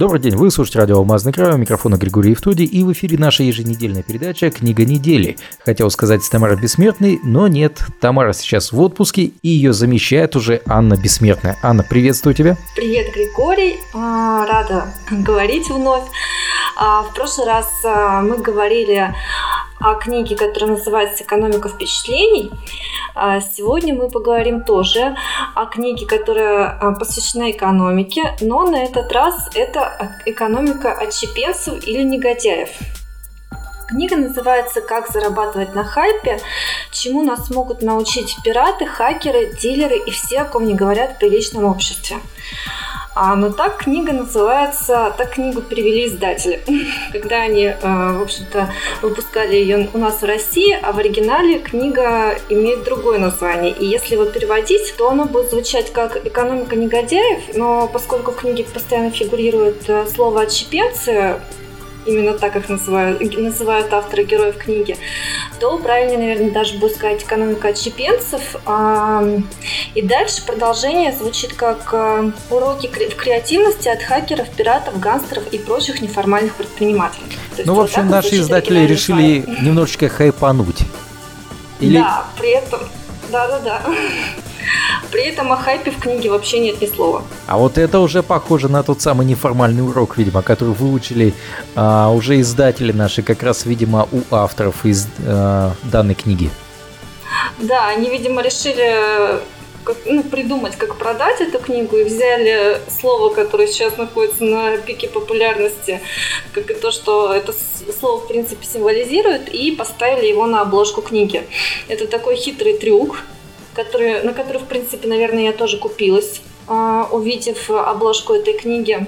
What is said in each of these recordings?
Добрый день, вы слушаете радио «Алмазный край», у микрофона Григорий Евтодий, и в эфире наша еженедельная передача «Книга недели». Хотел сказать Тамара Бессмертной, но нет, Тамара сейчас в отпуске, и ее замещает уже Анна Бессмертная. Анна, приветствую тебя. Привет, Григорий, а, рада говорить вновь. А, в прошлый раз а, мы говорили о книге, которая называется «Экономика впечатлений». А сегодня мы поговорим тоже о книге, которая посвящена экономике, но на этот раз это экономика отщепенцев или негодяев. Книга называется «Как зарабатывать на хайпе», чему нас могут научить пираты, хакеры, дилеры и все, о ком не говорят в приличном обществе. А, но так книга называется, так книгу перевели издатели. Когда они, э, в общем-то, выпускали ее у нас в России, а в оригинале книга имеет другое название. И если его переводить, то оно будет звучать как «Экономика негодяев», но поскольку в книге постоянно фигурирует э, слово «отщепенцы», именно так их называют, называют авторы героев книги, то правильнее, наверное, даже будет сказать экономика отщепенцев. И дальше продолжение звучит как э, уроки в креативности от хакеров, пиратов, гангстеров и прочих неформальных предпринимателей. ну, в общем, наши издатели решили немножечко хайпануть. Или... Да, при этом, да-да-да. При этом о хайпе в книге вообще нет ни слова. А вот это уже похоже на тот самый неформальный урок, видимо, который выучили а, уже издатели наши, как раз, видимо, у авторов из а, данной книги. Да, они, видимо, решили как, ну, придумать, как продать эту книгу, и взяли слово, которое сейчас находится на пике популярности, как и то, что это слово, в принципе, символизирует, и поставили его на обложку книги. Это такой хитрый трюк, который, на который, в принципе, наверное, я тоже купилась, а, увидев обложку этой книги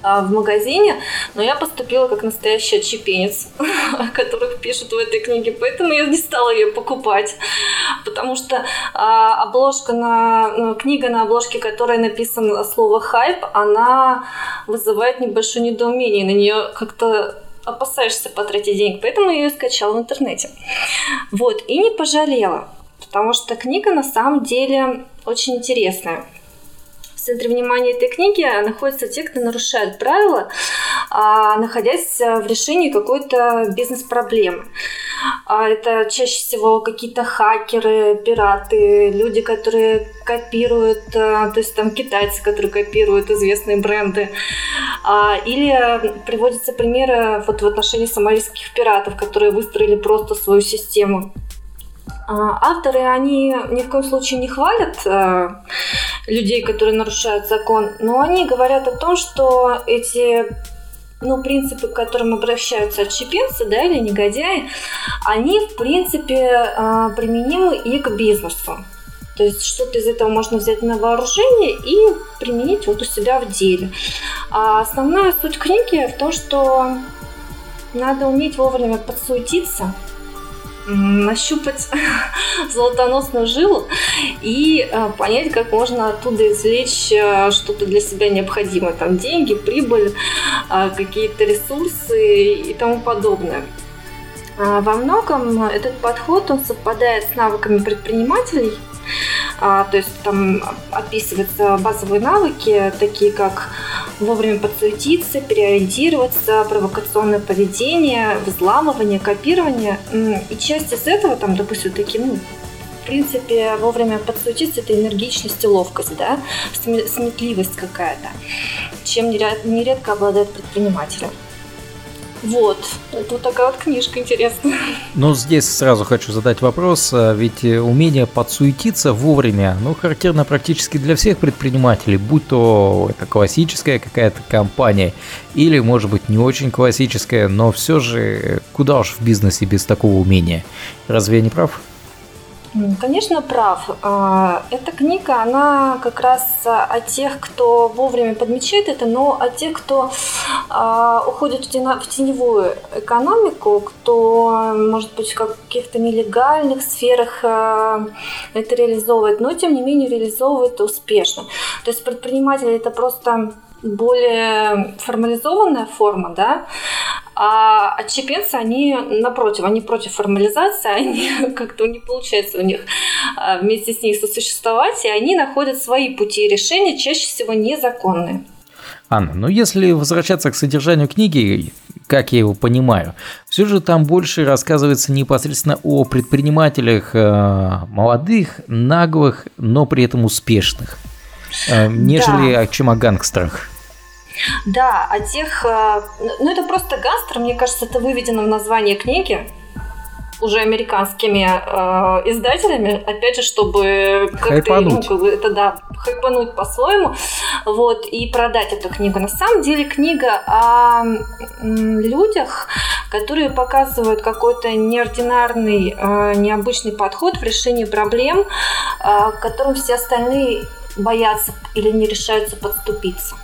а, в магазине, но я поступила как настоящий отщепенец, о которых пишут в этой книге, поэтому я не стала ее покупать, потому что а, обложка на ну, книга на обложке, которой написано слово хайп, она вызывает небольшое недоумение, на нее как-то опасаешься потратить денег, поэтому я ее скачала в интернете. Вот, и не пожалела потому что книга на самом деле очень интересная. В центре внимания этой книги находятся те, кто нарушает правила, а, находясь в решении какой-то бизнес-проблемы. А, это чаще всего какие-то хакеры, пираты, люди, которые копируют, а, то есть там китайцы, которые копируют известные бренды. Или приводятся примеры вот в отношении сомалийских пиратов, которые выстроили просто свою систему авторы, они ни в коем случае не хвалят э, людей, которые нарушают закон, но они говорят о том, что эти ну, принципы, к которым обращаются отщепенцы, да, или негодяи, они, в принципе, э, применимы и к бизнесу. То есть что-то из этого можно взять на вооружение и применить вот у себя в деле. А основная суть книги в том, что надо уметь вовремя подсуетиться – нащупать золотоносную жилу и э, понять, как можно оттуда извлечь э, что-то для себя необходимое. Там деньги, прибыль, э, какие-то ресурсы и тому подобное. Во многом этот подход он совпадает с навыками предпринимателей, а, то есть там описываются базовые навыки, такие как вовремя подсуетиться, переориентироваться, провокационное поведение, взламывание, копирование. И часть из этого, там, допустим, такие, ну, в принципе, вовремя подсуетиться – это энергичность и ловкость, да, сметливость какая-то, чем нередко обладает предпринимателем. Вот, это вот такая вот книжка интересная. Ну, здесь сразу хочу задать вопрос, а ведь э, умение подсуетиться вовремя, ну, характерно практически для всех предпринимателей, будь то это классическая какая-то компания, или, может быть, не очень классическая, но все же, куда уж в бизнесе без такого умения. Разве я не прав? Конечно, прав. А, эта книга, она как раз о тех, кто вовремя подмечает это, но о тех, кто а, уходит в теневую экономику, кто, может быть, в каких-то нелегальных сферах а, это реализовывает, но тем не менее реализовывает успешно. То есть предприниматель это просто более формализованная форма, да, а отщепенцы, они напротив, они против формализации, они как-то не получается у них а, вместе с ней сосуществовать, и они находят свои пути решения, чаще всего незаконные. Анна, ну если возвращаться к содержанию книги, как я его понимаю, все же там больше рассказывается непосредственно о предпринимателях э, молодых, наглых, но при этом успешных, э, нежели да. чем о гангстерах. Да, о тех... Э, ну, это просто гастро, мне кажется, это выведено в название книги уже американскими э, издателями, опять же, чтобы как-то ну, это да хайпануть по-своему, вот и продать эту книгу. На самом деле книга о людях, которые показывают какой-то неординарный, э, необычный подход в решении проблем, э, к которым все остальные боятся или не решаются подступиться.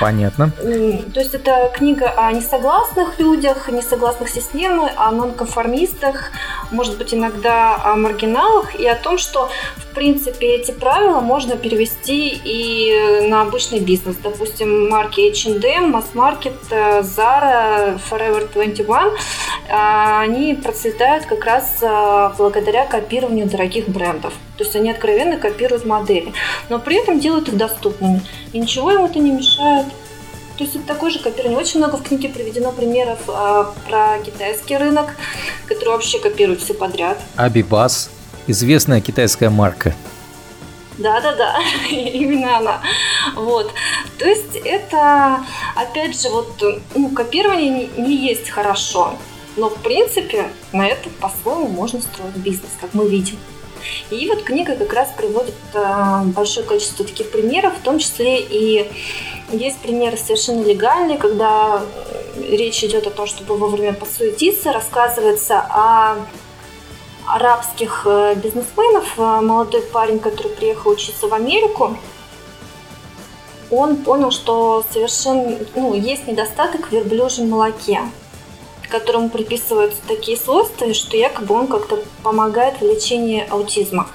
Понятно. То есть это книга о несогласных людях, несогласных системы, о нонконформистах, может быть, иногда о маргиналах и о том, что, в принципе, эти правила можно перевести и на обычный бизнес. Допустим, марки H&M, Mass Market, Zara, Forever 21, а, они процветают как раз а, благодаря копированию дорогих брендов. То есть они откровенно копируют модели, но при этом делают их доступными. И ничего им это не мешает. То есть это такой же копирование. Очень много в книге приведено примеров а, про китайский рынок, который вообще копирует все подряд. Абибас, известная китайская марка. Да-да-да, именно она. Вот. То есть это, опять же, вот, ну, копирование не, не есть хорошо, но, в принципе, на это по-своему можно строить бизнес, как мы видим. И вот книга как раз приводит э, большое количество таких примеров, в том числе и есть примеры совершенно легальные, когда э, речь идет о том, чтобы вовремя подсуетиться, рассказывается о арабских э, бизнесменов. Молодой парень, который приехал учиться в Америку, он понял, что совершенно ну, есть недостаток в верблюжьем молоке которому приписываются такие свойства, что якобы он как-то помогает в лечении аутизма.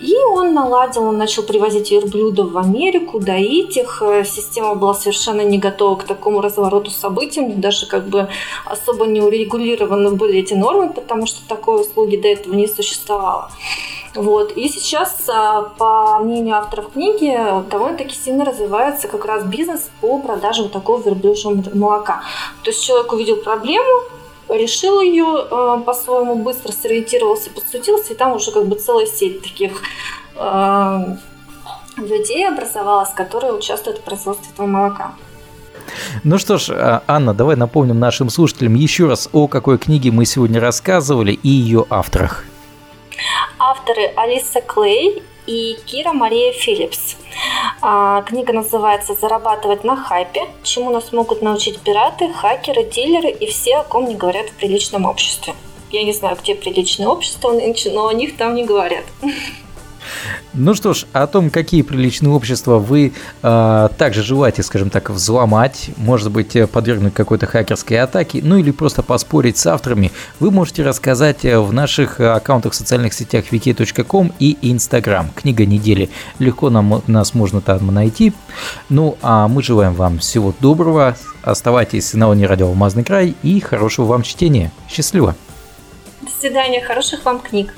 И он наладил, он начал привозить верблюдов в Америку, доить их. Система была совершенно не готова к такому развороту событий. Даже как бы особо не урегулированы были эти нормы, потому что такой услуги до этого не существовало. Вот. И сейчас, а, по мнению авторов книги, довольно-таки сильно развивается как раз бизнес по продаже вот такого верблюжьего молока. То есть человек увидел проблему, решил ее э, по-своему быстро сориентировался, подсуетился, и там уже как бы целая сеть таких э, людей образовалась, которые участвуют в производстве этого молока. Ну что ж, а, Анна, давай напомним нашим слушателям еще раз, о какой книге мы сегодня рассказывали и ее авторах. Авторы Алиса Клей и Кира Мария Филлипс. А, книга называется «Зарабатывать на хайпе. Чему нас могут научить пираты, хакеры, дилеры и все, о ком не говорят в приличном обществе». Я не знаю, где приличное общество но о них там не говорят. Ну что ж, о том, какие приличные общества вы э, также желаете, скажем так, взломать, может быть, э, подвергнуть какой-то хакерской атаке, ну или просто поспорить с авторами, вы можете рассказать э, в наших аккаунтах в социальных сетях wiki.com и Instagram. Книга недели. Легко нам, нас можно там найти. Ну, а мы желаем вам всего доброго. Оставайтесь на волне радио «Алмазный край» и хорошего вам чтения. Счастливо! До свидания, хороших вам книг!